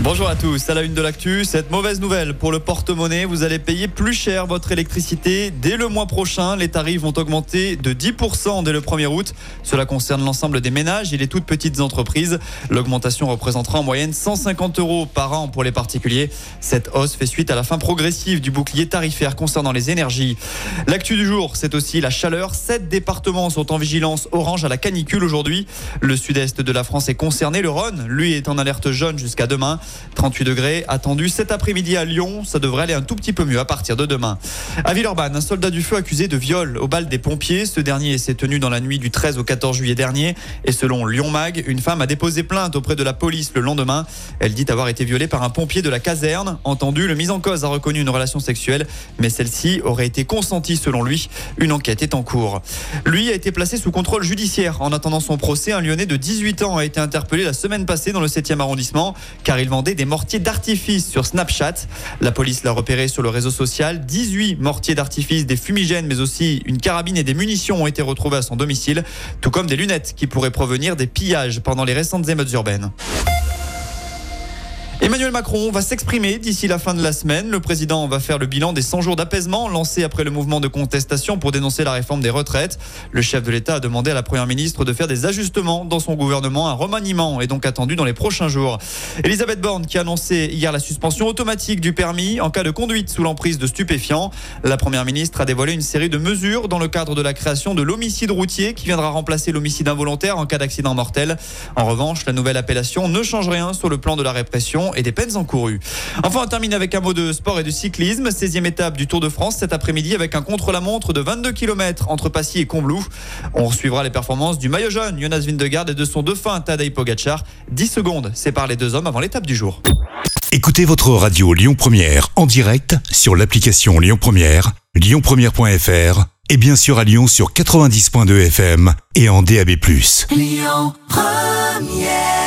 Bonjour à tous, à la une de l'actu, cette mauvaise nouvelle pour le porte-monnaie, vous allez payer plus cher votre électricité dès le mois prochain. Les tarifs vont augmenter de 10% dès le 1er août. Cela concerne l'ensemble des ménages et les toutes petites entreprises. L'augmentation représentera en moyenne 150 euros par an pour les particuliers. Cette hausse fait suite à la fin progressive du bouclier tarifaire concernant les énergies. L'actu du jour, c'est aussi la chaleur. Sept départements sont en vigilance orange à la canicule aujourd'hui. Le sud-est de la France est concerné. Le Rhône, lui, est en alerte jaune jusqu'à demain. 38 degrés attendus cet après-midi à Lyon. Ça devrait aller un tout petit peu mieux à partir de demain. À Villeurbanne, un soldat du feu accusé de viol au bal des pompiers. Ce dernier s'est tenu dans la nuit du 13 au 14 juillet dernier. Et selon Lyon Mag, une femme a déposé plainte auprès de la police le lendemain. Elle dit avoir été violée par un pompier de la caserne. Entendu, le mis en cause a reconnu une relation sexuelle, mais celle-ci aurait été consentie selon lui. Une enquête est en cours. Lui a été placé sous contrôle judiciaire. En attendant son procès, un Lyonnais de 18 ans a été interpellé la semaine passée dans le 7e arrondissement car il vendait des mortiers d'artifice sur Snapchat. La police l'a repéré sur le réseau social. 18 mortiers d'artifice, des fumigènes, mais aussi une carabine et des munitions ont été retrouvés à son domicile, tout comme des lunettes qui pourraient provenir des pillages pendant les récentes émeutes urbaines. Emmanuel Macron va s'exprimer d'ici la fin de la semaine. Le président va faire le bilan des 100 jours d'apaisement lancés après le mouvement de contestation pour dénoncer la réforme des retraites. Le chef de l'État a demandé à la première ministre de faire des ajustements dans son gouvernement. Un remaniement est donc attendu dans les prochains jours. Elisabeth Borne qui a annoncé hier la suspension automatique du permis en cas de conduite sous l'emprise de stupéfiants. La première ministre a dévoilé une série de mesures dans le cadre de la création de l'homicide routier qui viendra remplacer l'homicide involontaire en cas d'accident mortel. En revanche, la nouvelle appellation ne change rien sur le plan de la répression et des peines encourues. Enfin, on termine avec un mot de sport et de cyclisme. 16e étape du Tour de France cet après-midi avec un contre-la-montre de 22 km entre Passy et Combloux. On suivra les performances du maillot jaune Jonas Vindegaard et de son dauphin Tadej Pogacar. 10 secondes séparent les deux hommes avant l'étape du jour. Écoutez votre radio Lyon Première en direct sur l'application Lyon Première, lyonpremière.fr et bien sûr à Lyon sur 90.2 FM et en DAB+. Lyon Première